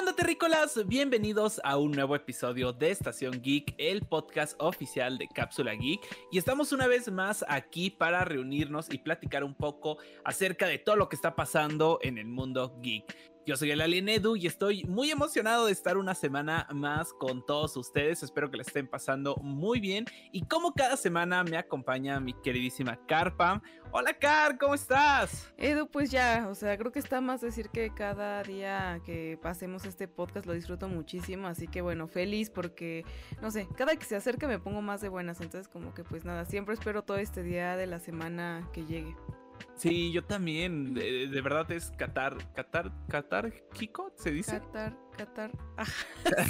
onda, terrícolas? Bienvenidos a un nuevo episodio de Estación Geek, el podcast oficial de Cápsula Geek. Y estamos una vez más aquí para reunirnos y platicar un poco acerca de todo lo que está pasando en el mundo geek. Yo soy el Alien Edu y estoy muy emocionado de estar una semana más con todos ustedes. Espero que le estén pasando muy bien. Y como cada semana me acompaña mi queridísima Carpa. Hola Car, ¿cómo estás? Edu, pues ya, o sea, creo que está más decir que cada día que pasemos este podcast lo disfruto muchísimo. Así que bueno, feliz porque, no sé, cada que se acerca me pongo más de buenas. Entonces como que pues nada, siempre espero todo este día de la semana que llegue. Sí, yo también. De, verdad es Qatar, Qatar, Qatar, Kiko, se dice. Qatar, Qatar.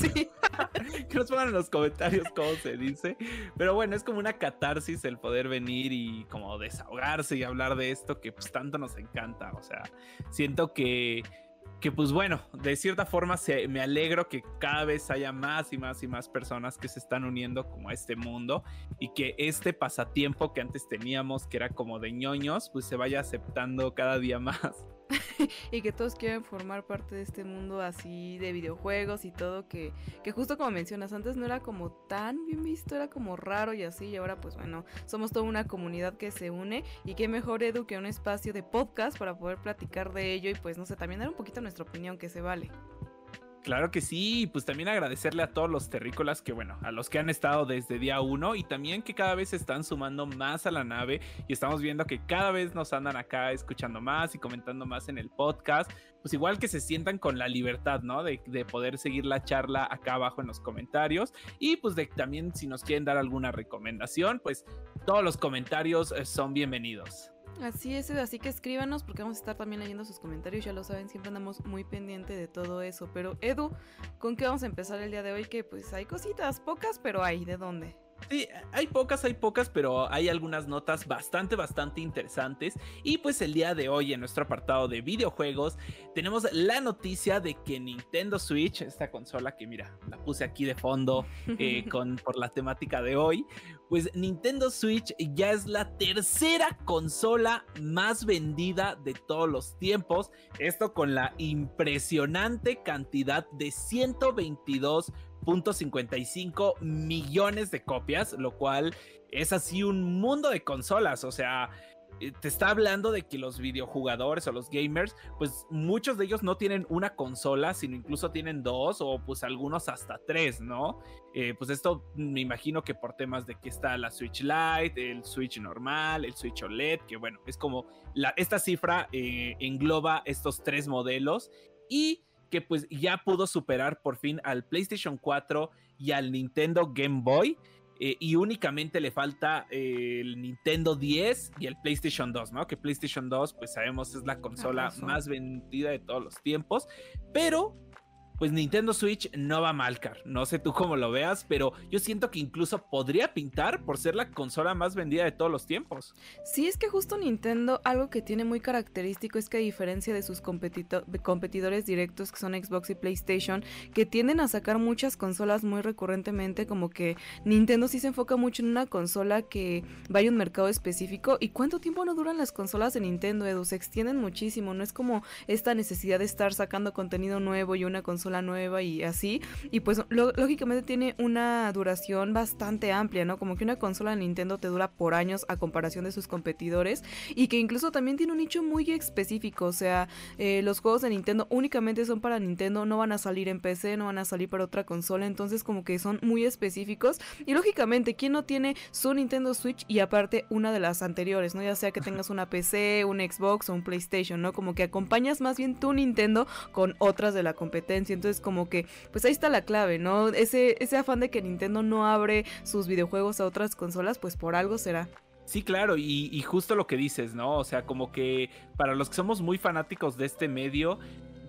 sí. que nos pongan en los comentarios cómo se dice. Pero bueno, es como una catarsis el poder venir y como desahogarse y hablar de esto que pues tanto nos encanta. O sea, siento que que pues bueno, de cierta forma se, me alegro que cada vez haya más y más y más personas que se están uniendo como a este mundo y que este pasatiempo que antes teníamos, que era como de ñoños, pues se vaya aceptando cada día más. y que todos quieren formar parte de este mundo así de videojuegos y todo, que, que justo como mencionas, antes no era como tan bien visto, era como raro y así, y ahora pues bueno, somos toda una comunidad que se une y qué mejor Edu que un espacio de podcast para poder platicar de ello y pues no sé, también dar un poquito nuestra opinión que se vale. Claro que sí, pues también agradecerle a todos los terrícolas que, bueno, a los que han estado desde día uno y también que cada vez se están sumando más a la nave y estamos viendo que cada vez nos andan acá escuchando más y comentando más en el podcast, pues igual que se sientan con la libertad, ¿no? De, de poder seguir la charla acá abajo en los comentarios y pues de también si nos quieren dar alguna recomendación, pues todos los comentarios eh, son bienvenidos. Así es, así que escríbanos porque vamos a estar también leyendo sus comentarios, ya lo saben, siempre andamos muy pendiente de todo eso. Pero Edu, ¿con qué vamos a empezar el día de hoy? Que pues hay cositas, pocas, pero hay, ¿de dónde? Sí, hay pocas, hay pocas, pero hay algunas notas bastante, bastante interesantes. Y pues el día de hoy en nuestro apartado de videojuegos tenemos la noticia de que Nintendo Switch, esta consola que mira, la puse aquí de fondo eh, con, por la temática de hoy, pues Nintendo Switch ya es la tercera consola más vendida de todos los tiempos. Esto con la impresionante cantidad de 122 .55 millones de copias, lo cual es así un mundo de consolas, o sea, eh, te está hablando de que los videojugadores o los gamers, pues muchos de ellos no tienen una consola, sino incluso tienen dos o pues algunos hasta tres, ¿no? Eh, pues esto me imagino que por temas de que está la Switch Lite, el Switch normal, el Switch OLED, que bueno, es como la, esta cifra eh, engloba estos tres modelos y que pues ya pudo superar por fin al PlayStation 4 y al Nintendo Game Boy. Eh, y únicamente le falta eh, el Nintendo 10 y el PlayStation 2, ¿no? Que PlayStation 2, pues sabemos, es la consola más vendida de todos los tiempos. Pero pues Nintendo Switch no va mal, Car. No sé tú cómo lo veas, pero yo siento que incluso podría pintar por ser la consola más vendida de todos los tiempos. Sí, es que justo Nintendo, algo que tiene muy característico es que a diferencia de sus competidores directos que son Xbox y PlayStation, que tienden a sacar muchas consolas muy recurrentemente, como que Nintendo sí se enfoca mucho en una consola que vaya a un mercado específico. ¿Y cuánto tiempo no duran las consolas de Nintendo, Edu? Se extienden muchísimo, no es como esta necesidad de estar sacando contenido nuevo y una consola la nueva y así. Y pues lógicamente tiene una duración bastante amplia, ¿no? Como que una consola de Nintendo te dura por años a comparación de sus competidores y que incluso también tiene un nicho muy específico, o sea, eh, los juegos de Nintendo únicamente son para Nintendo, no van a salir en PC, no van a salir para otra consola, entonces como que son muy específicos y lógicamente, ¿quién no tiene su Nintendo Switch y aparte una de las anteriores, ¿no? Ya sea que tengas una PC, un Xbox o un PlayStation, ¿no? Como que acompañas más bien tu Nintendo con otras de la competencia. Entonces como que, pues ahí está la clave, ¿no? Ese, ese afán de que Nintendo no abre sus videojuegos a otras consolas, pues por algo será. Sí, claro, y, justo lo que dices, ¿no? O sea, como que para los que somos muy fanáticos de este medio,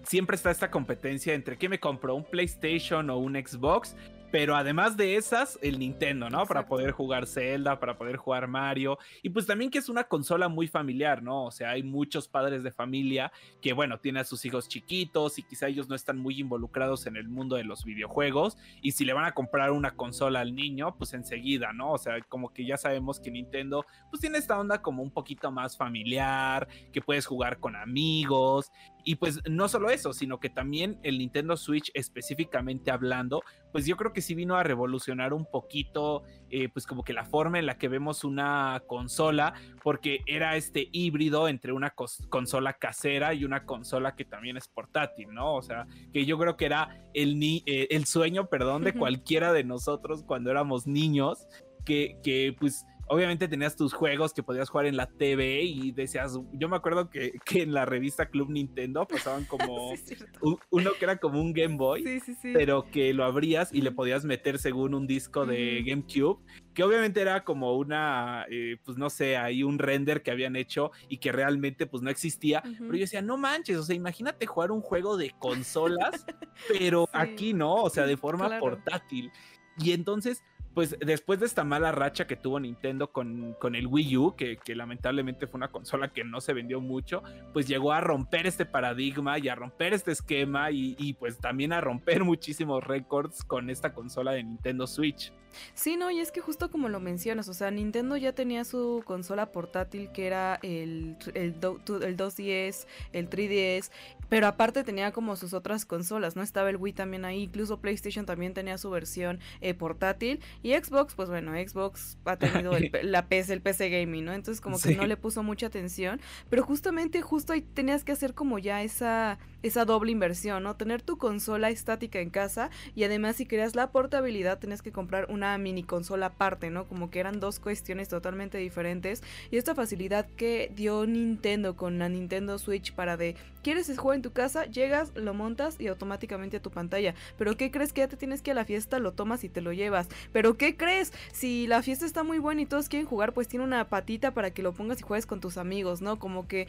siempre está esta competencia entre qué me compro, un PlayStation o un Xbox. Pero además de esas, el Nintendo, ¿no? Para poder jugar Zelda, para poder jugar Mario. Y pues también que es una consola muy familiar, ¿no? O sea, hay muchos padres de familia que, bueno, tienen a sus hijos chiquitos y quizá ellos no están muy involucrados en el mundo de los videojuegos. Y si le van a comprar una consola al niño, pues enseguida, ¿no? O sea, como que ya sabemos que Nintendo, pues tiene esta onda como un poquito más familiar, que puedes jugar con amigos. Y pues no solo eso, sino que también el Nintendo Switch específicamente hablando, pues yo creo que sí vino a revolucionar un poquito, eh, pues como que la forma en la que vemos una consola, porque era este híbrido entre una consola casera y una consola que también es portátil, ¿no? O sea, que yo creo que era el, ni eh, el sueño, perdón, de cualquiera de nosotros cuando éramos niños, que, que pues obviamente tenías tus juegos que podías jugar en la TV y decías, yo me acuerdo que, en la revista Club Nintendo pasaban como uno que era como un Game Boy, pero que lo abrías y le podías meter según un disco de GameCube, que obviamente era como una, eh, pues no sé, ahí un render que habían hecho y que realmente pues no existía, pero yo decía, no manches, o sea, imagínate jugar un juego de consolas, pero aquí no, o sea, de forma portátil. Y entonces pues después de esta mala racha que tuvo Nintendo con, con el Wii U, que, lamentablemente fue una consola que no se vendió mucho, pues llegó a romper este paradigma y a romper este esquema y, y pues también a romper muchísimos récords con esta consola de Nintendo Switch. Sí, no, y es que justo como lo mencionas, o sea, Nintendo ya tenía su consola portátil que era el, el, 2DS, el 3DS, pero aparte tenía como sus otras consolas, ¿no? Estaba el Wii también ahí, incluso PlayStation también tenía su versión eh, portátil y Xbox, pues bueno, Xbox ha tenido la PC, el PC Gaming, ¿no? Entonces como que no le puso mucha atención, pero justamente justo ahí tenías que hacer como ya esa, esa doble inversión, ¿no? Tener tu consola estática en casa y además si querías la portabilidad tenías que comprar un una mini consola aparte, ¿no? Como que eran dos cuestiones totalmente diferentes. Y esta facilidad que dio Nintendo con la Nintendo Switch para de, ¿quieres jugar en tu casa? Llegas, lo montas y automáticamente a tu pantalla. Pero ¿qué crees que ya te tienes que ir a la fiesta? Lo tomas y te lo llevas. Pero ¿qué crees? Si la fiesta está muy buena y todos quieren jugar, pues tiene una patita para que lo pongas y juegues con tus amigos, ¿no? Como que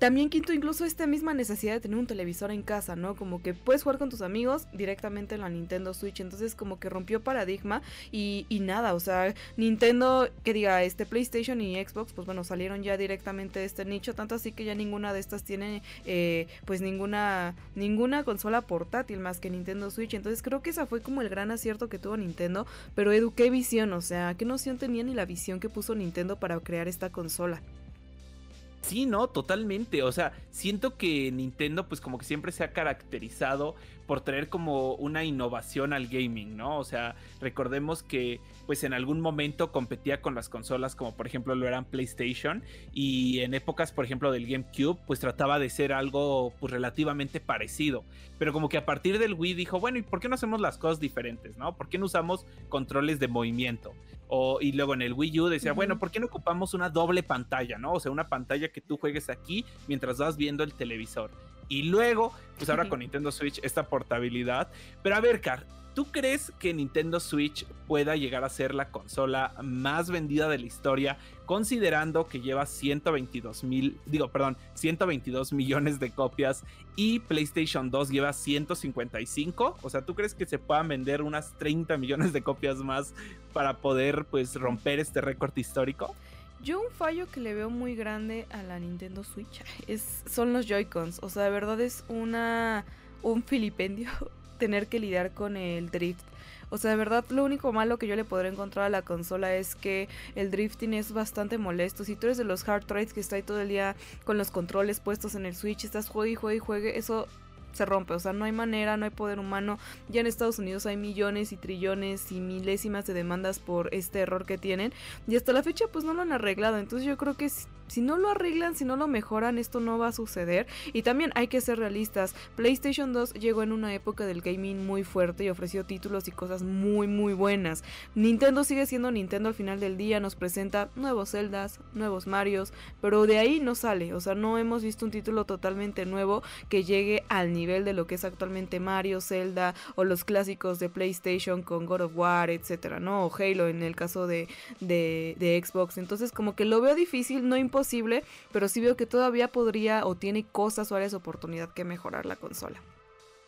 también quinto incluso esta misma necesidad de tener un televisor en casa, ¿no? Como que puedes jugar con tus amigos directamente en la Nintendo Switch, entonces como que rompió paradigma y, nada, o sea, Nintendo, que diga, este PlayStation y Xbox, pues bueno, salieron ya directamente de este nicho, tanto así que ya ninguna de estas tiene eh, pues ninguna, ninguna consola portátil más que Nintendo Switch, entonces creo que esa fue como el gran acierto que tuvo Nintendo, pero Edu, ¿qué visión? O sea, ¿qué noción tenía ni la visión que puso Nintendo para crear esta consola? Sí, no, totalmente. O sea, siento que Nintendo, pues como que siempre se ha caracterizado por traer como una innovación al gaming, ¿no? O sea, recordemos que pues en algún momento competía con las consolas como por ejemplo lo eran PlayStation y en épocas por ejemplo del GameCube pues trataba de ser algo pues relativamente parecido, pero como que a partir del Wii dijo, bueno, ¿y por qué no hacemos las cosas diferentes, no? ¿Por qué no usamos controles de movimiento? O, y luego en el Wii U decía, bueno, ¿por qué no ocupamos una doble pantalla, no? O sea, una pantalla que tú juegues aquí mientras vas viendo el televisor. Y luego, pues ahora con Nintendo Switch, esta portabilidad. Pero a ver, Car, ¿Tú crees que Nintendo Switch pueda llegar a ser la consola más vendida de la historia, considerando que lleva 122 mil, digo, perdón, 122 millones de copias y PlayStation 2 lleva 155? O sea, ¿tú crees que se puedan vender unas 30 millones de copias más para poder, pues, romper este récord histórico? Yo un fallo que le veo muy grande a la Nintendo Switch es, son los Joy-Cons. O sea, de verdad es una un filipendio tener que lidiar con el drift. O sea, de verdad, lo único malo que yo le podré encontrar a la consola es que el drifting es bastante molesto. Si tú eres de los hard trades que está ahí todo el día con los controles puestos en el Switch, estás juegue y juegue y juegue, eso se rompe, o sea, no hay manera, no hay poder humano. Ya en Estados Unidos hay millones y trillones y milésimas de demandas por este error que tienen y hasta la fecha pues no lo han arreglado. Entonces yo creo que si no lo arreglan, si no lo mejoran, esto no va a suceder. Y también hay que ser realistas. PlayStation 2 llegó en una época del gaming muy fuerte y ofreció títulos y cosas muy muy buenas. Nintendo sigue siendo Nintendo al final del día, nos presenta nuevos Zeldas, nuevos Marios, pero de ahí no sale, o sea, no hemos visto un título totalmente nuevo que llegue al nivel de lo que es actualmente Mario, Zelda o los clásicos de PlayStation con God of War, etcétera, ¿no? O Halo en el caso de, de, de Xbox. Entonces, como que lo veo difícil, no imposible pero sí veo que todavía podría o tiene cosas o áreas de oportunidad que mejorar la consola.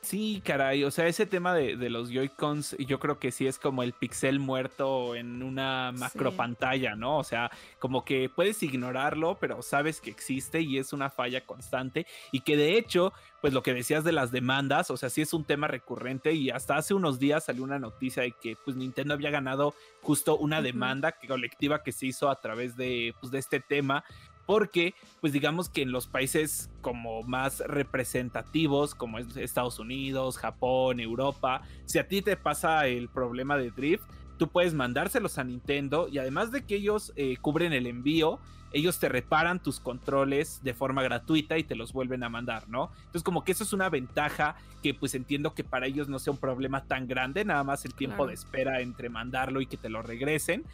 Sí, caray, o sea, ese tema de, los Joy-Cons yo creo que sí es como el pixel muerto en una macro pantalla, ¿no? O sea, como que puedes ignorarlo, pero sabes que existe y es una falla constante y que de hecho, pues lo que decías de las demandas, o sea, sí es un tema recurrente y hasta hace unos días salió una noticia de que pues Nintendo había ganado justo una demanda colectiva que se hizo a través de, pues, de este tema porque pues digamos que en los países como más representativos como es Estados Unidos, Japón, Europa, si a ti te pasa el problema de drift, tú puedes mandárselos a Nintendo y además de que ellos eh, cubren el envío, ellos te reparan tus controles de forma gratuita y te los vuelven a mandar, ¿no? Entonces como que eso es una ventaja que pues entiendo que para ellos no sea un problema tan grande, nada más el tiempo de espera entre mandarlo y que te lo regresen,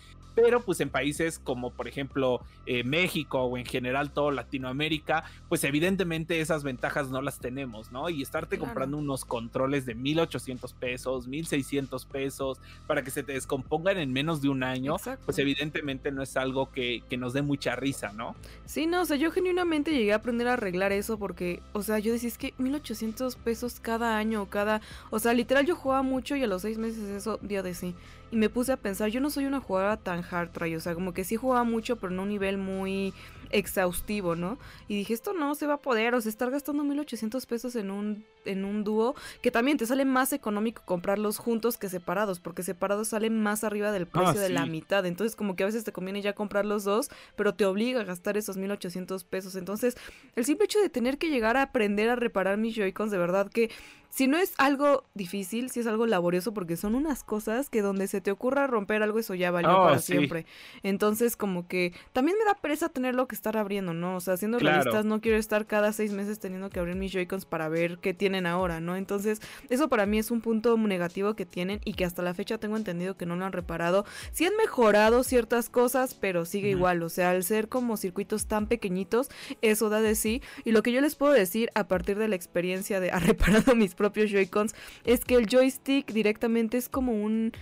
pero pues en países como por ejemplo eh, México o en general todo Latinoamérica, pues evidentemente esas ventajas no las tenemos, ¿no? Y estarte comprando unos controles de 1800 pesos, 1600 pesos para que se te descompongan en menos de un año, pues evidentemente no es algo que, que nos dé mucha risa, ¿no? Sí, no, o sea, yo genuinamente llegué a aprender a arreglar eso porque, o sea, yo decía, es que 1800 pesos cada año, cada, o sea, literal yo jugaba mucho y a los seis meses eso dio de sí y me puse a pensar, yo no soy una jugadora tan hard try, o sea, como que sí jugaba mucho, pero en un nivel muy exhaustivo, ¿no? Y dije, esto no se va a poder, o sea, estar gastando 1800 pesos en un, en un dúo, que también te sale más económico comprarlos juntos que separados, porque separados salen más arriba del precio ah, de la mitad, entonces como que a veces te conviene ya comprar los dos, pero te obliga a gastar esos 1800 pesos, entonces el simple hecho de tener que llegar a aprender a reparar mis Joy-Cons, de verdad que si no es algo difícil, si es algo laborioso, porque son unas cosas que donde se te ocurra romper algo, eso ya valió oh, para siempre. Entonces, como que también me da pereza tenerlo que estar abriendo, ¿no? O sea, siendo realistas, no quiero estar cada seis meses teniendo que abrir mis Joy-Cons para ver qué tienen ahora, ¿no? Entonces, eso para mí es un punto negativo que tienen y que hasta la fecha tengo entendido que no lo han reparado. Sí han mejorado ciertas cosas, pero sigue igual. O sea, al ser como circuitos tan pequeñitos, eso da de sí. Y lo que yo les puedo decir a partir de la experiencia de haber reparado mis propios Joy-Cons es que el joystick directamente es como un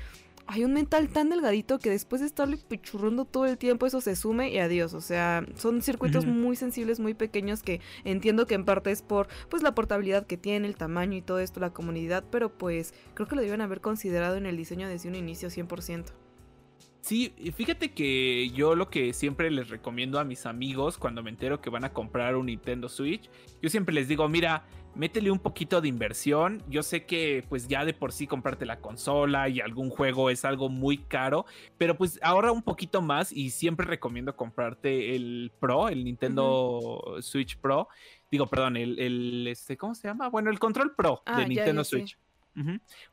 hay un mental tan delgadito que después de estarle pichurrando todo el tiempo eso se sume y adiós. O sea, son circuitos muy sensibles, muy pequeños que entiendo que en parte es por pues la portabilidad que tiene, el tamaño y todo esto, la comunidad, pero pues creo que lo deben haber considerado en el diseño desde un inicio 100%. Sí, fíjate que yo lo que siempre les recomiendo a mis amigos cuando me entero que van a comprar un Nintendo Switch, yo siempre les digo, mira, métele un poquito de inversión. Yo sé que pues ya de por sí comprarte la consola y algún juego es algo muy caro, pero pues ahorra un poquito más y siempre recomiendo comprarte el Pro, el Nintendo Switch Pro. Digo, perdón, el, este, ¿cómo se llama? Bueno, el control Pro de ah, Nintendo Switch.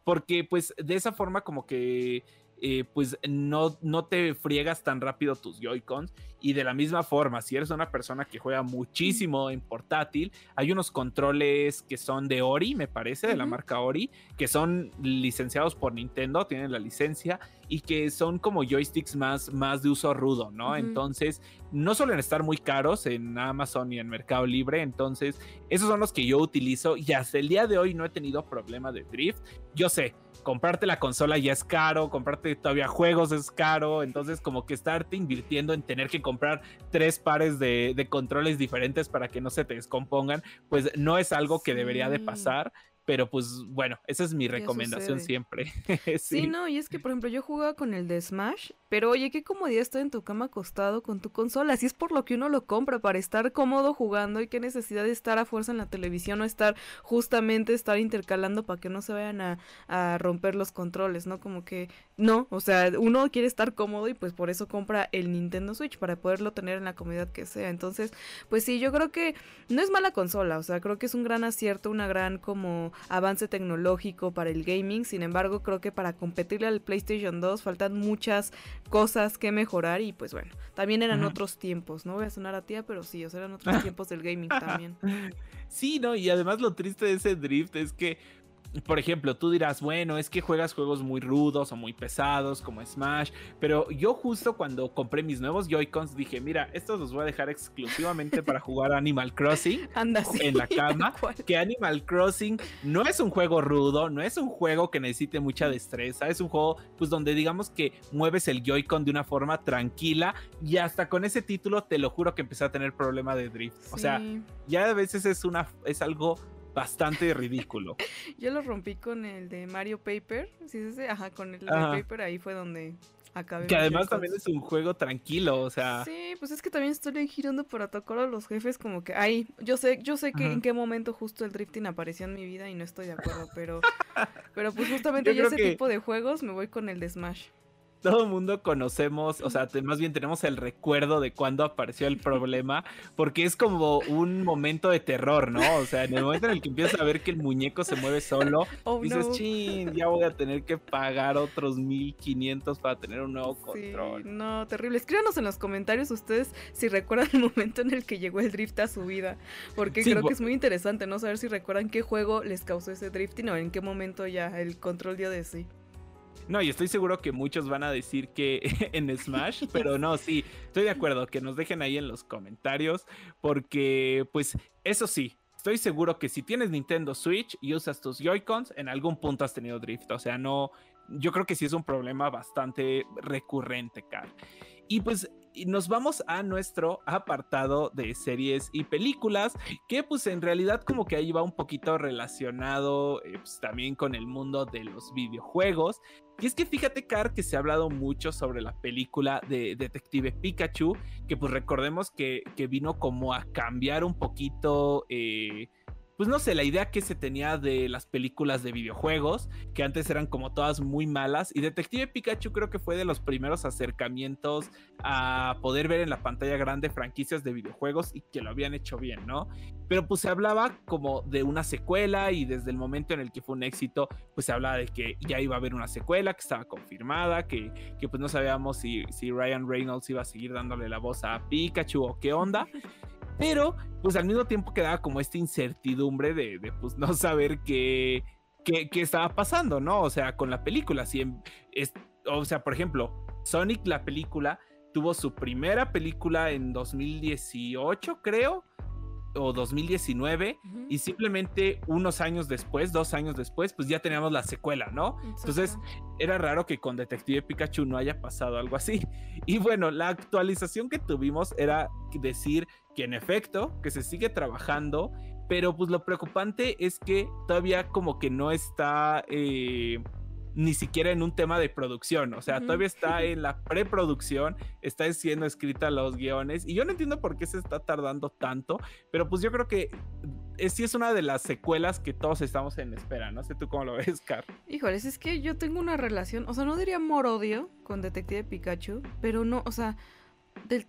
Porque pues de esa forma como que eh, pues no, no te friegas tan rápido tus Joy-Cons. Y de la misma forma, si eres una persona que juega muchísimo en portátil, hay unos controles que son de Ori, me parece, de la marca Ori, que son licenciados por Nintendo, tienen la licencia y que son como joysticks más, más de uso rudo, ¿no? Entonces, no suelen estar muy caros en Amazon y en Mercado Libre, entonces, esos son los que yo utilizo y hasta el día de hoy no he tenido problema de drift. Yo sé, comprarte la consola ya es caro, comprarte todavía juegos es caro, entonces como que estarte invirtiendo en tener que comprar tres pares de, controles diferentes para que no se te descompongan, pues no es algo que debería de pasar. Pero pues bueno, esa es mi recomendación siempre. sí. no, y es que por ejemplo yo jugaba con el de Smash, pero oye, qué comodidad estar en tu cama acostado con tu consola. Así es por lo que uno lo compra, para estar cómodo jugando y qué necesidad de estar a fuerza en la televisión o estar justamente estar intercalando para que no se vayan a, a romper los controles, ¿no? Como que no, o sea, uno quiere estar cómodo y pues por eso compra el Nintendo Switch para poderlo tener en la comodidad que sea. Entonces, pues sí, yo creo que no es mala consola, o sea, creo que es un gran acierto, una gran como avance tecnológico para el gaming. Sin embargo, creo que para competirle al PlayStation 2 faltan muchas cosas que mejorar y pues bueno, también eran otros tiempos, no voy a sonar a tía, pero sí, o sea, eran otros tiempos del gaming también. Sí, no, y además lo triste de ese drift es que por ejemplo, tú dirás, bueno, es que juegas juegos muy rudos o muy pesados como Smash, pero yo justo cuando compré mis nuevos Joy-Cons dije, mira, estos los voy a dejar exclusivamente para jugar Animal Crossing en la cama, que Animal Crossing no es un juego rudo, no es un juego que necesite mucha destreza, es un juego pues donde digamos que mueves el Joy-Con de una forma tranquila y hasta con ese título te lo juro que empecé a tener problema de drift. O sea, ya a veces es una es algo bastante ridículo. Yo lo rompí con el de Mario Paper, sí, sí, sí, ajá, con el de Paper, ahí fue donde acabé. Que además también es un juego tranquilo, o sea. Sí, pues es que también estoy girando por atacar a los jefes, como que, ay, yo sé, yo sé que en qué momento justo el drifting apareció en mi vida y no estoy de acuerdo, pero, pero pues justamente yo ese tipo de juegos me voy con el de Smash todo el mundo conocemos, o sea, más bien tenemos el recuerdo de cuando apareció el problema, porque es como un momento de terror, ¿no? O sea, en el momento en el que empiezas a ver que el muñeco se mueve solo, oh, dices, chin, ya voy a tener que pagar otros 1500 para tener un nuevo control. no, terrible. Escríbanos en los comentarios ustedes si recuerdan el momento en el que llegó el drift a su vida, porque creo que es muy interesante, ¿no? Saber si recuerdan qué juego les causó ese drifting o en qué momento ya el control dio de sí. No, y estoy seguro que muchos van a decir que en Smash, pero no, sí, estoy de acuerdo, que nos dejen ahí en los comentarios, porque pues eso sí, estoy seguro que si tienes Nintendo Switch y usas tus Joy-Cons, en algún punto has tenido drift, o sea, no, yo creo que sí es un problema bastante recurrente, Carl. Y pues nos vamos a nuestro apartado de series y películas, que pues en realidad como que ahí va un poquito relacionado eh, pues, también con el mundo de los videojuegos. Y es que fíjate, Car, que se ha hablado mucho sobre la película de Detective Pikachu, que pues recordemos que, que vino como a cambiar un poquito... Eh, pues no sé, la idea que se tenía de las películas de videojuegos, que antes eran como todas muy malas, y Detective Pikachu creo que fue de los primeros acercamientos a poder ver en la pantalla grande franquicias de videojuegos y que lo habían hecho bien, ¿no? Pero pues se hablaba como de una secuela y desde el momento en el que fue un éxito, pues se hablaba de que ya iba a haber una secuela, que estaba confirmada, que, que pues no sabíamos si, si Ryan Reynolds iba a seguir dándole la voz a Pikachu o qué onda. Pero, pues al mismo tiempo quedaba como esta incertidumbre de, pues no saber qué, qué, estaba pasando, ¿no? O sea, con la película. Si es, o sea, por ejemplo, Sonic, la película, tuvo su primera película en 2018, creo o 2019 y simplemente unos años después, dos años después, pues ya teníamos la secuela, ¿no? Entonces era raro que con Detective Pikachu no haya pasado algo así. Y bueno, la actualización que tuvimos era decir que en efecto, que se sigue trabajando, pero pues lo preocupante es que todavía como que no está... Eh, ni siquiera en un tema de producción, o sea, todavía está en la preproducción, está siendo escrita los guiones y yo no entiendo por qué se está tardando tanto, pero pues yo creo que es, sí es una de las secuelas que todos estamos en espera, no sé tú cómo lo ves, Car. Híjoles, es que yo tengo una relación, o sea, no diría amor-odio con Detective Pikachu, pero no, o sea,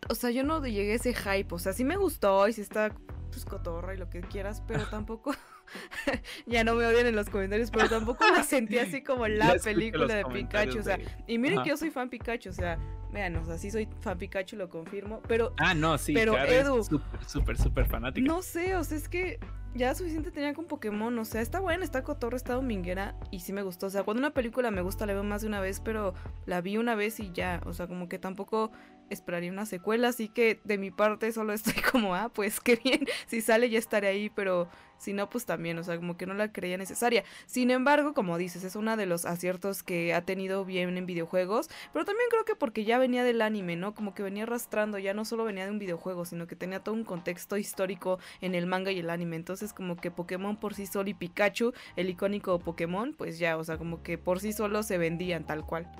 o sea, yo no llegué a ese hype, o sea, sí me gustó y sí está pues cotorra y lo que quieras, pero tampoco ya no me odian en los comentarios, pero tampoco la sentí así como la película de Pikachu. O sea, y miren que yo soy fan Pikachu, o sea, vean, o sea, sí soy fan Pikachu, lo confirmo, pero. Ah, no, sí, pero Edu. Súper, súper, súper fanática. No sé, o sea, es que ya suficiente tenía con Pokémon, o sea, está buena, está cotorra, está dominguera y sí me gustó. O sea, cuando una película me gusta la veo más de una vez, pero la vi una vez y ya, o sea, como que tampoco esperaría una secuela, así que de mi parte solo estoy como, ah, pues qué bien, si sale ya estaré ahí, pero si no, pues también, o sea, como que no la creía necesaria. Sin embargo, como dices, es uno de los aciertos que ha tenido bien en videojuegos, pero también creo que porque ya venía del anime, ¿no? Como que venía arrastrando, ya no solo venía de un videojuego, sino que tenía todo un contexto histórico en el manga y el anime. Entonces, como que Pokémon por sí solo y Pikachu, el icónico Pokémon, pues ya, o sea, como que por sí solo se vendían tal cual.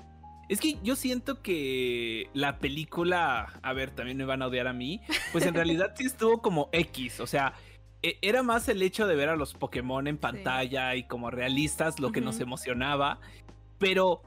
Es que yo siento que la película, a ver, también me van a odiar a mí, pues en realidad sí estuvo como X, o sea, era más el hecho de ver a los Pokémon en pantalla y como realistas lo que nos emocionaba, pero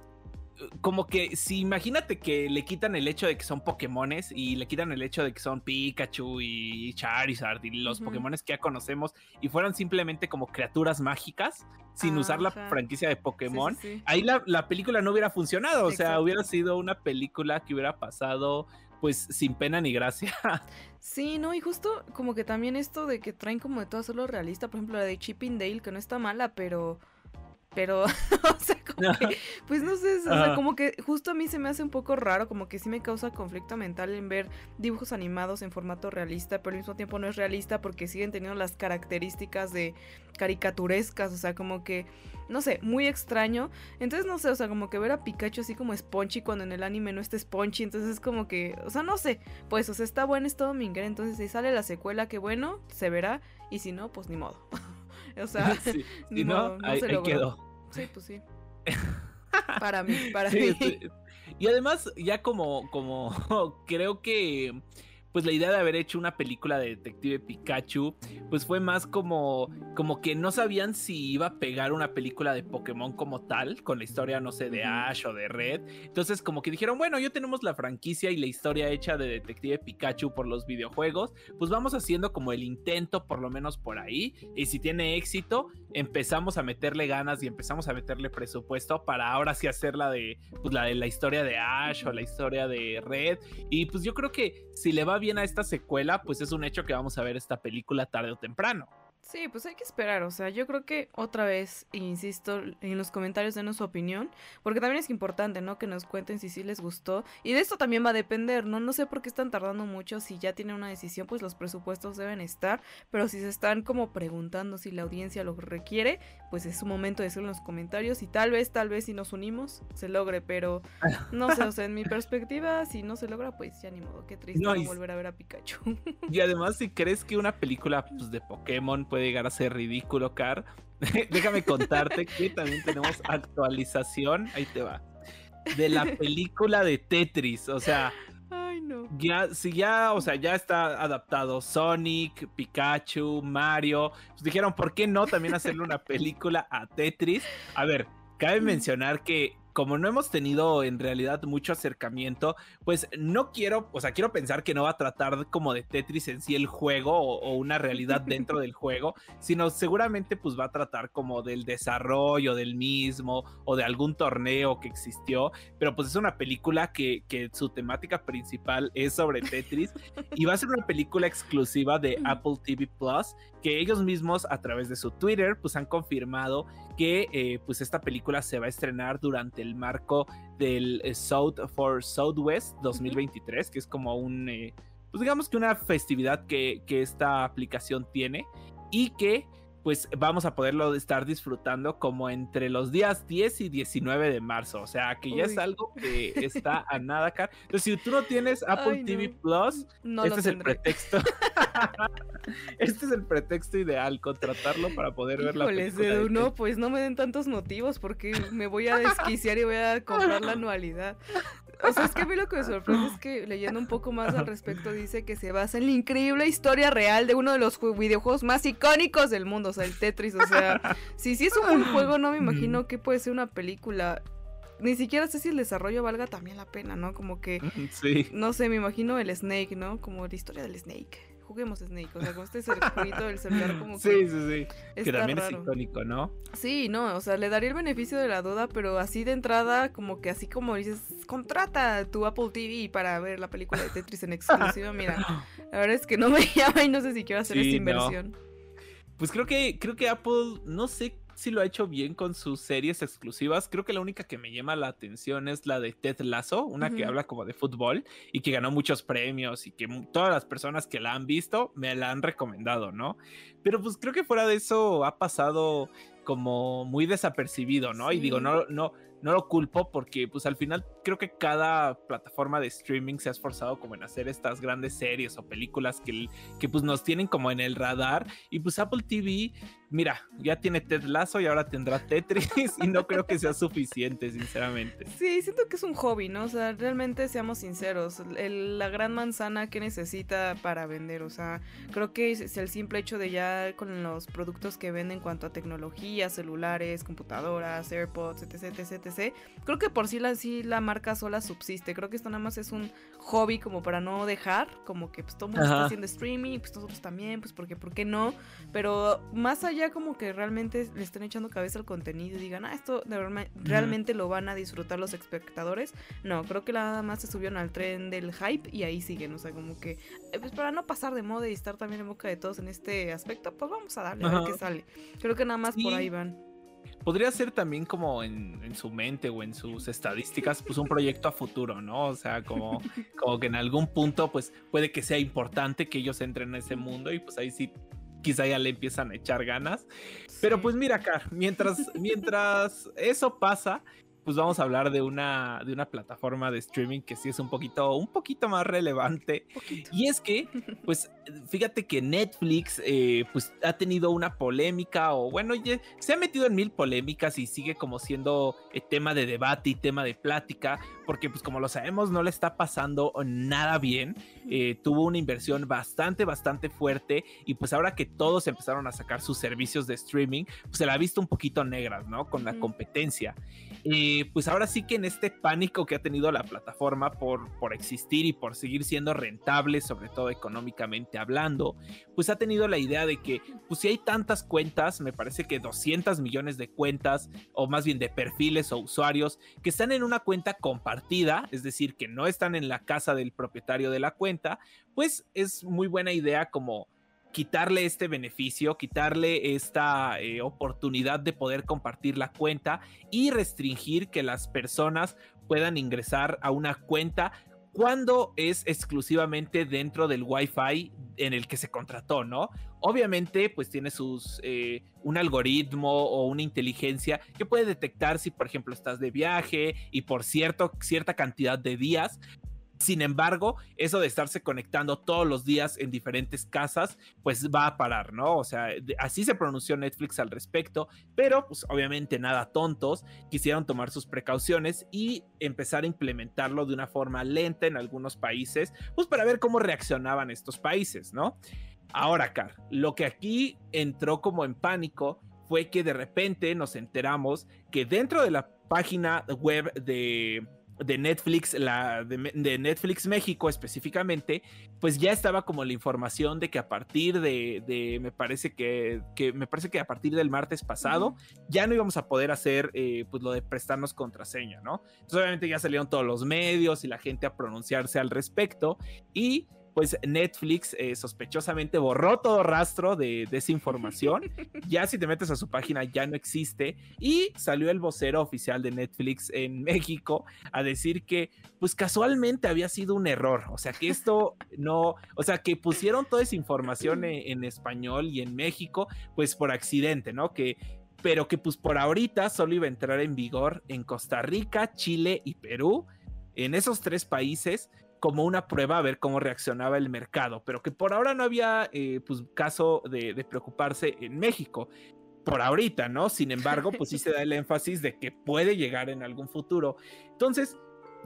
como que si imagínate que le quitan el hecho de que son Pokémones y le quitan el hecho de que son Pikachu y Charizard y los Pokémones que ya conocemos y fueran simplemente como criaturas mágicas sin usar la franquicia de Pokémon, ahí la, película no hubiera funcionado, o sea, hubiera sido una película que hubiera pasado pues sin pena ni gracia. Sí, no, y justo como que también esto de que traen como de todo solo realista, por ejemplo la de Chipping Dale, que no está mala, pero pero, o sea, como que, pues no sé, o sea, como que justo a mí se me hace un poco raro, como que sí me causa conflicto mental en ver dibujos animados en formato realista, pero al mismo tiempo no es realista porque siguen teniendo las características de caricaturescas, o sea, como que, no sé, muy extraño. Entonces, no sé, o sea, como que ver a Pikachu así como Spongy cuando en el anime no está Spongy, entonces es como que, o sea, no sé, pues, o sea, está bueno, es todo minguer, entonces si sale la secuela, que bueno, se verá, y si no, pues ni modo. O sea, sí, no, ahí, quedó. Sí, pues sí. para mí, para mí. Y además, ya como, como creo que pues la idea de haber hecho una película de Detective Pikachu, pues fue más como, como que no sabían si iba a pegar una película de Pokémon como tal, con la historia, no sé, de Ash o de Red. Entonces, como que dijeron, bueno, ya tenemos la franquicia y la historia hecha de Detective Pikachu por los videojuegos, pues vamos haciendo como el intento, por lo menos por ahí. Y si tiene éxito, empezamos a meterle ganas y empezamos a meterle presupuesto para ahora sí hacer la de, pues la de la historia de Ash o la historia de Red. Y pues yo creo que si le va bien a esta secuela, pues es un hecho que vamos a ver esta película tarde o temprano. Sí, pues hay que esperar, o sea, yo creo que otra vez, insisto, en los comentarios denos su opinión, porque también es importante, ¿no? Que nos cuenten si sí les gustó. Y de esto también va a depender, ¿no? No sé por qué están tardando mucho, si ya tienen una decisión, pues los presupuestos deben estar, pero si se están como preguntando si la audiencia lo requiere, pues es su momento de decirlo en los comentarios y tal vez, tal vez si nos unimos, se logre, pero no sé, o sea, en mi perspectiva, si no se logra, pues ya ni modo, qué triste no, volver a ver a Pikachu. y además, si crees que una película pues, de Pokémon puede llegar a ser ridículo, Car. Déjame contarte que también tenemos actualización, ahí te va, de la película de Tetris, o sea... Ay, no. Ya, si ya, o sea, ya está adaptado Sonic, Pikachu, Mario. Pues dijeron, ¿por qué no también hacerle una película a Tetris? A ver, cabe mencionar que como no hemos tenido en realidad mucho acercamiento, pues no quiero, o sea, quiero pensar que no va a tratar como de Tetris en sí el juego o, una realidad dentro del juego, sino seguramente pues va a tratar como del desarrollo del mismo o de algún torneo que existió, pero pues es una película que, que su temática principal es sobre Tetris y va a ser una película exclusiva de Apple TV Plus que ellos mismos a través de su Twitter pues han confirmado que eh, pues esta película se va a estrenar durante el marco del eh, South for Southwest 2023, que es como un, eh, pues digamos que una festividad que, que esta aplicación tiene y que pues vamos a poderlo estar disfrutando como entre los días 10 y 19 de marzo. O sea, que ya es algo que está a nada acá. Entonces, si tú no tienes Apple TV Plus, este es el pretexto. este es el pretexto ideal, contratarlo para poder ver la película. no, pues no me den tantos motivos porque me voy a desquiciar y voy a comprar la anualidad. O sea, es que a mí lo que me sorprende es que leyendo un poco más al respecto dice que se basa en la increíble historia real de uno de los videojuegos más icónicos del mundo, o sea, el Tetris. O sea, si sí es un buen juego, no me imagino que puede ser una película. Ni siquiera sé si el desarrollo valga también la pena, ¿no? Como que, sí. no sé, me imagino el Snake, ¿no? Como la historia del Snake juguemos Snake. O sea, con este circuito del celular como sí, que. Sí, sí, sí. Que también es icónico, ¿no? Sí, no, o sea, le daría el beneficio de la duda, pero así de entrada, como que así como dices, contrata tu Apple TV para ver la película de Tetris en exclusiva. Mira, la verdad es que no me llama y no sé si quiero hacer esta inversión. Pues creo que, creo que Apple, no sé si lo ha hecho bien con sus series exclusivas. Creo que la única que me llama la atención es la de Ted Lasso, una que habla como de fútbol y que ganó muchos premios y que todas las personas que la han visto me la han recomendado, ¿no? Pero pues creo que fuera de eso ha pasado como muy desapercibido, ¿no? Y digo, no, no, no lo culpo porque pues al final creo que cada plataforma de streaming se ha esforzado como en hacer estas grandes series o películas que, que pues nos tienen como en el radar y pues Apple TV mira, ya tiene Ted Lazo y ahora tendrá Tetris y no creo que sea suficiente, sinceramente. Sí, siento que es un hobby, ¿no? O sea, realmente seamos sinceros, la gran manzana que necesita para vender, o sea, creo que es el simple hecho de ya con los productos que venden en cuanto a tecnología, celulares, computadoras, AirPods, etc, etc, etc, creo que por sí la, sí la marca sola subsiste, creo que esto nada más es un hobby como para no dejar, como que pues todo el mundo está haciendo streaming, pues nosotros también, pues porque, ¿por qué no? Pero más allá ya como que realmente le estén echando cabeza al contenido y digan, ah, esto realmente lo van a disfrutar los espectadores. No, creo que nada más se subieron al tren del hype y ahí siguen. O sea, como que, eh, pues para no pasar de moda y estar también en boca de todos en este aspecto, pues vamos a darle a ver qué sale. Creo que nada más por ahí van podría ser también como en, en, su mente o en sus estadísticas, pues un proyecto a futuro, ¿no? O sea, como, como que en algún punto, pues puede que sea importante que ellos entren en ese mundo y pues ahí sí quizá ya le empiezan a echar ganas. Pero pues mira acá, mientras, mientras eso pasa, pues vamos a hablar de una, de una plataforma de streaming que sí es un poquito, un poquito más relevante. Y es que, pues fíjate que Netflix eh, pues ha tenido una polémica o bueno, se ha metido en mil polémicas y sigue como siendo eh, tema de debate y tema de plática, porque pues como lo sabemos no le está pasando nada bien, eh, tuvo una inversión bastante, bastante fuerte y pues ahora que todos empezaron a sacar sus servicios de streaming, pues se la ha visto un poquito negras, ¿no? Con la competencia. Pues ahora sí que en este pánico que ha tenido la plataforma por, por existir y por seguir siendo rentable, sobre todo económicamente hablando, pues ha tenido la idea de que, pues si hay tantas cuentas, me parece que 200 millones de cuentas, o más bien de perfiles o usuarios, que están en una cuenta compartida, es decir, que no están en la casa del propietario de la cuenta, pues es muy buena idea como quitarle este beneficio, quitarle esta eh, oportunidad de poder compartir la cuenta y restringir que las personas puedan ingresar a una cuenta cuando es exclusivamente dentro del Wi-Fi en el que se contrató, ¿no? Obviamente, pues tiene sus eh, un algoritmo o una inteligencia que puede detectar si, por ejemplo, estás de viaje y por cierto, cierta cantidad de días, sin embargo, eso de estarse conectando todos los días en diferentes casas, pues va a parar, ¿no? O sea, así se pronunció Netflix al respecto, pero pues obviamente nada tontos, quisieron tomar sus precauciones y empezar a implementarlo de una forma lenta en algunos países, pues para ver cómo reaccionaban estos países, ¿no? Ahora, Car, lo que aquí entró como en pánico fue que de repente nos enteramos que dentro de la página web de de Netflix, la de, Netflix México específicamente, pues ya estaba como la información de que a partir de, me parece que, me parece que a partir del martes pasado ya no íbamos a poder hacer eh, pues lo de prestarnos contraseña, ¿no? Entonces obviamente ya salieron todos los medios y la gente a pronunciarse al respecto y pues Netflix eh, sospechosamente borró todo rastro de, esa información. ya si te metes a su página ya no existe. Y salió el vocero oficial de Netflix en México a decir que pues casualmente había sido un error. O sea que esto no, o sea que pusieron toda esa información en, español y en México pues por accidente, ¿no? Que pero que pues por ahorita solo iba a entrar en vigor en Costa Rica, Chile y Perú. En esos tres países como una prueba a ver cómo reaccionaba el mercado, pero que por ahora no había eh, pues, caso de, preocuparse en México. Por ahorita, ¿no? Sin embargo, pues sí se da el énfasis de que puede llegar en algún futuro. Entonces,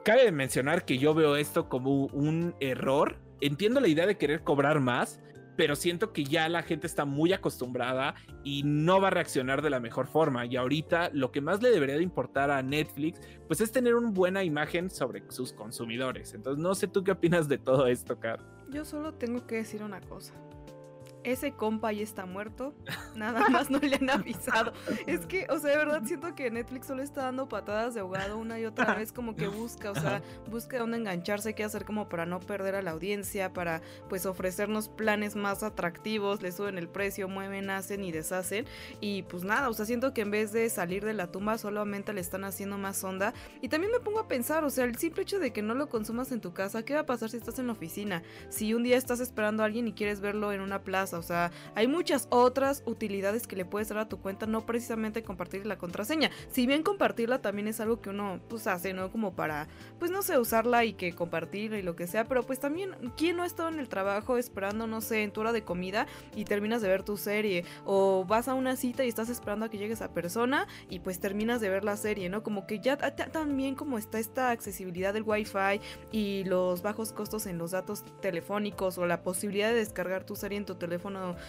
cabe mencionar que yo veo esto como un error. Entiendo la idea de querer cobrar más, pero siento que ya la gente está muy acostumbrada y no va a reaccionar de la mejor forma. Y ahorita lo que más le debería de importar a Netflix, pues es tener una buena imagen sobre sus consumidores. Entonces, no sé tú qué opinas de todo esto, Car. Yo solo tengo que decir una cosa ese compa ya está muerto, nada más no le han avisado. Es que, o sea, de verdad siento que Netflix solo está dando patadas de ahogado una y otra vez, como que busca, o sea, busca dónde engancharse, qué hacer como para no perder a la audiencia, para pues ofrecernos planes más atractivos, le suben el precio, mueven, hacen y deshacen. Y pues nada, o sea, siento que en vez de salir de la tumba solamente le están haciendo más onda. Y también me pongo a pensar, o sea, el simple hecho de que no lo consumas en tu casa, ¿qué va a pasar si estás en la oficina? Si un día estás esperando a alguien y quieres verlo en una plaza, o sea, hay muchas otras utilidades que le puedes dar a tu cuenta, no precisamente compartir la contraseña. Si bien compartirla también es algo que uno pues hace, ¿no? Como para, pues no sé, usarla y que compartirla y lo que sea, pero pues también, ¿quién no ha estado en el trabajo esperando, no sé, en tu hora de comida y terminas de ver tu serie? O vas a una cita y estás esperando a que llegue esa persona y pues terminas de ver la serie, ¿no? Como que ya también como está esta accesibilidad del wifi y los bajos costos en los datos telefónicos o la posibilidad de descargar tu serie en tu teléfono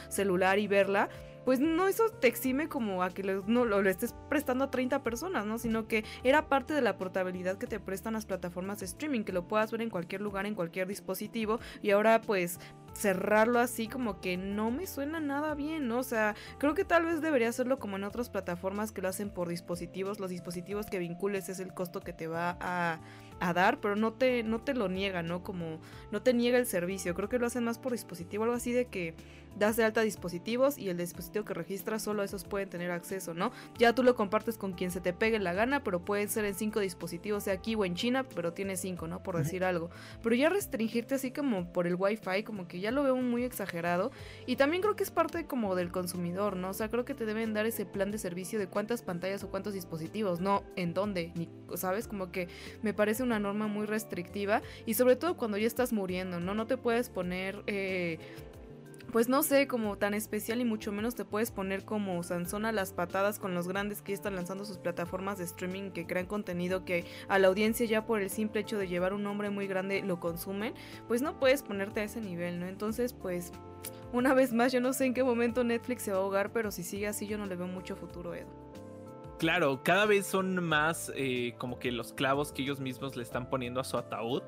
celular y verla, pues no eso te exime como a que no lo, estés prestando a 30 personas, ¿no? Sino que era parte de la portabilidad que te prestan las plataformas de streaming, que lo puedas ver en cualquier lugar, en cualquier dispositivo, y ahora pues cerrarlo así como que no me suena nada bien, ¿no? O sea, creo que tal vez debería hacerlo como en otras plataformas que lo hacen por dispositivos, los dispositivos que vincules es el costo que te va a a dar, pero no te, no te lo niega, ¿no? Como no te niega el servicio. Creo que lo hacen más por dispositivo, algo así de que das de alta dispositivos y el dispositivo que registras solo esos pueden tener acceso, ¿no? Ya tú lo compartes con quien se te pegue la gana, pero puede ser en cinco dispositivos, sea aquí o en China, pero tiene cinco, ¿no? Por decir algo. Pero ya restringirte así como por el wifi, como que ya lo veo muy exagerado. Y también creo que es parte como del consumidor, ¿no? O sea, creo que te deben dar ese plan de servicio de cuántas pantallas o cuántos dispositivos, no en dónde, ni, ¿sabes? Como que me parece una norma muy restrictiva y sobre todo cuando ya estás muriendo, ¿no? No te puedes poner... Eh, pues no sé, como tan especial y mucho menos te puedes poner como Sansón a las patadas con los grandes que están lanzando sus plataformas de streaming que crean contenido que a la audiencia ya por el simple hecho de llevar un nombre muy grande lo consumen, pues no puedes ponerte a ese nivel, ¿no? Entonces, pues una vez más, yo no sé en qué momento Netflix se va a ahogar, pero si sigue así yo no le veo mucho futuro, Edo. Claro, cada vez son más eh, como que los clavos que ellos mismos le están poniendo a su ataúd.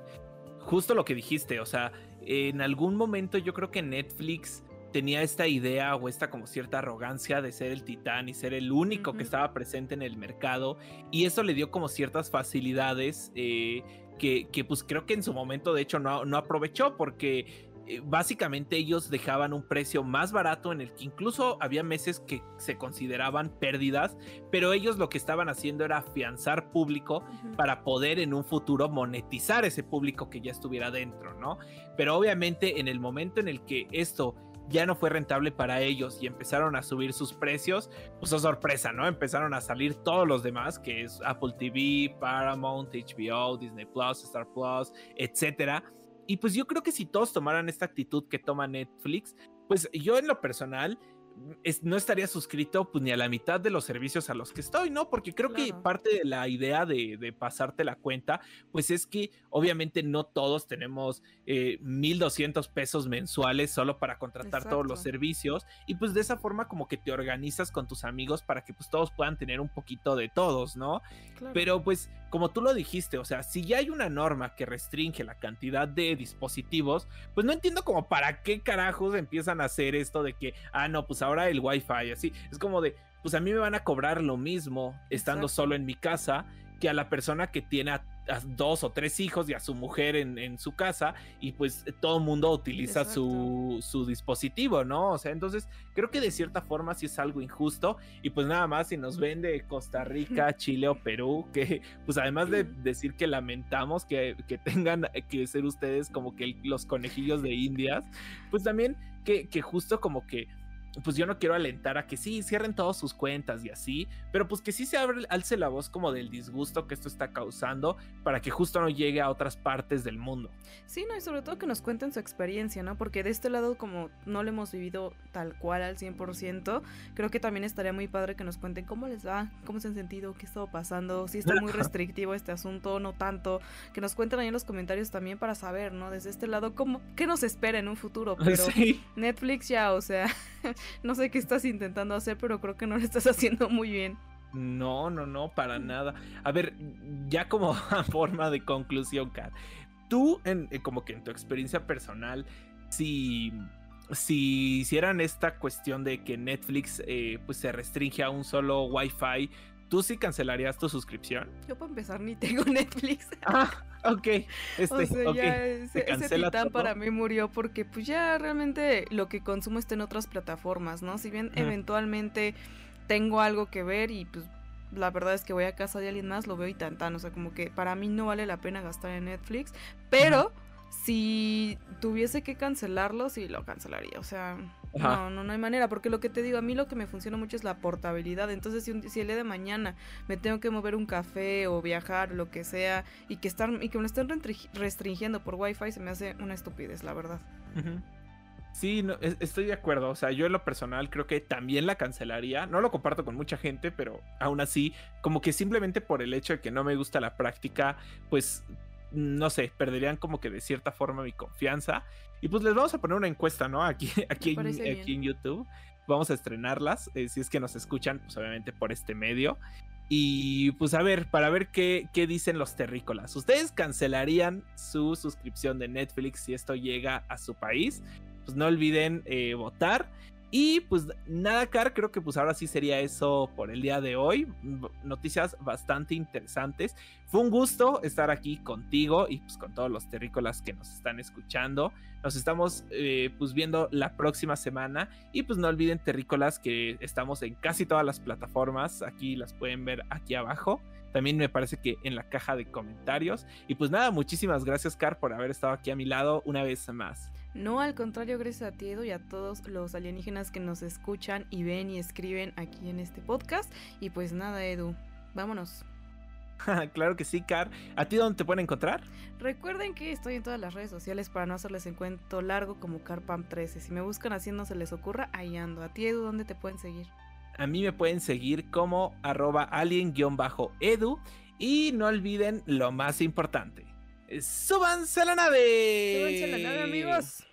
Justo lo que dijiste, o sea, en algún momento yo creo que Netflix tenía esta idea o esta como cierta arrogancia de ser el titán y ser el único que estaba presente en el mercado y eso le dio como ciertas facilidades eh, que, que, pues creo que en su momento de hecho no, no aprovechó porque básicamente ellos dejaban un precio más barato en el que incluso había meses que se consideraban pérdidas, pero ellos lo que estaban haciendo era afianzar público para poder en un futuro monetizar ese público que ya estuviera dentro, ¿no? Pero obviamente en el momento en el que esto ya no fue rentable para ellos y empezaron a subir sus precios, pues oh, sorpresa, ¿no? Empezaron a salir todos los demás, que es Apple TV, Paramount, HBO, Disney Plus, Star Plus, etcétera y pues yo creo que si todos tomaran esta actitud que toma Netflix, pues yo en lo personal no estaría suscrito pues ni a la mitad de los servicios a los que estoy, ¿no? Porque creo que parte de la idea de, pasarte la cuenta, pues es que obviamente no todos tenemos eh, 1.200 pesos mensuales solo para contratar todos los servicios y pues de esa forma como que te organizas con tus amigos para que pues todos puedan tener un poquito de todos, ¿no? Pero pues como tú lo dijiste, o sea, si ya hay una norma que restringe la cantidad de dispositivos, pues no entiendo como para qué carajos empiezan a hacer esto de que, ah, no, pues ahora el wifi, así. Es como de, pues a mí me van a cobrar lo mismo estando solo en mi casa que a la persona que tiene a, dos o tres hijos y a su mujer en, su casa y pues todo el mundo utiliza su, su, dispositivo, ¿no? O sea, entonces creo que de cierta forma sí es algo injusto y pues nada más si nos vende Costa Rica, Chile o Perú, que pues además de decir que lamentamos que, que tengan que ser ustedes como que los conejillos de Indias, pues también que, que justo como que pues yo no quiero alentar a que sí, cierren todas sus cuentas y así, pero pues que sí se abre, alce la voz como del disgusto que esto está causando para que justo no llegue a otras partes del mundo. Sí, no, y sobre todo que nos cuenten su experiencia, ¿no? Porque de este lado como no lo hemos vivido tal cual al 100%, creo que también estaría muy padre que nos cuenten cómo les va, cómo se han sentido, qué está pasando, si está muy restrictivo este asunto, no tanto, que nos cuenten ahí en los comentarios también para saber, ¿no? Desde este lado, cómo, qué nos espera en un futuro, pero Netflix ya, o sea... no sé qué estás intentando hacer, pero creo que no lo estás haciendo muy bien. No, no, no, para nada. A ver, ya como forma de conclusión, Kat, tú, en, eh, como que en tu experiencia personal, si, si hicieran esta cuestión de que Netflix eh, pues se restringe a un solo Wi-Fi, ¿tú sí cancelarías tu suscripción? Yo para empezar ni tengo Netflix. Ah, ok. Este, o sea, ya ese, titán para mí murió porque pues ya realmente lo que consumo está en otras plataformas, ¿no? Si bien eventualmente tengo algo que ver y pues la verdad es que voy a casa de alguien más, lo veo y tan tan, o sea, como que para mí no vale la pena gastar en Netflix, pero si tuviese que cancelarlo, sí lo cancelaría, o sea, no, no, no hay manera, porque lo que te digo, a mí lo que me funciona mucho es la portabilidad. Entonces, si, si el día de mañana me tengo que mover un café o viajar, lo que sea, y que, estar, y que me lo estén restringiendo por wifi, se me hace una estupidez, la verdad. Sí, no, estoy de acuerdo. O sea, yo en lo personal creo que también la cancelaría. No lo comparto con mucha gente, pero aún así, como que simplemente por el hecho de que no me gusta la práctica, pues no sé, perderían como que de cierta forma mi confianza. Y pues les vamos a poner una encuesta, ¿no? Aquí, aquí, en, aquí en YouTube. Vamos a estrenarlas, eh, si es que nos escuchan, pues obviamente por este medio. Y pues a ver, para ver qué, qué dicen los terrícolas. ¿Ustedes cancelarían su suscripción de Netflix si esto llega a su país? Pues no olviden eh, votar. Y pues nada, Car, creo que pues ahora sí sería eso por el día de hoy. Noticias bastante interesantes. Fue un gusto estar aquí contigo y pues con todos los terrícolas que nos están escuchando. Nos estamos eh, pues viendo la próxima semana y pues no olviden terrícolas que estamos en casi todas las plataformas. Aquí las pueden ver aquí abajo. También me parece que en la caja de comentarios. Y pues nada, muchísimas gracias, Car, por haber estado aquí a mi lado una vez más. No, al contrario, gracias a ti, Edo, y a todos los alienígenas que nos escuchan y ven y escriben aquí en este podcast. Y pues nada, Edu, vámonos. claro que sí, Car. ¿A ti dónde te pueden encontrar? Recuerden que estoy en todas las redes sociales para no hacerles encuentro largo como CarPam13. Si me buscan así no se les ocurra, ahí ando. ¿A ti, Edu, dónde te pueden seguir? A mí me pueden seguir como arroba alien-edu. Y no olviden lo más importante. ¡Súbanse a la nave! ¡Súbanse a la nave, amigos!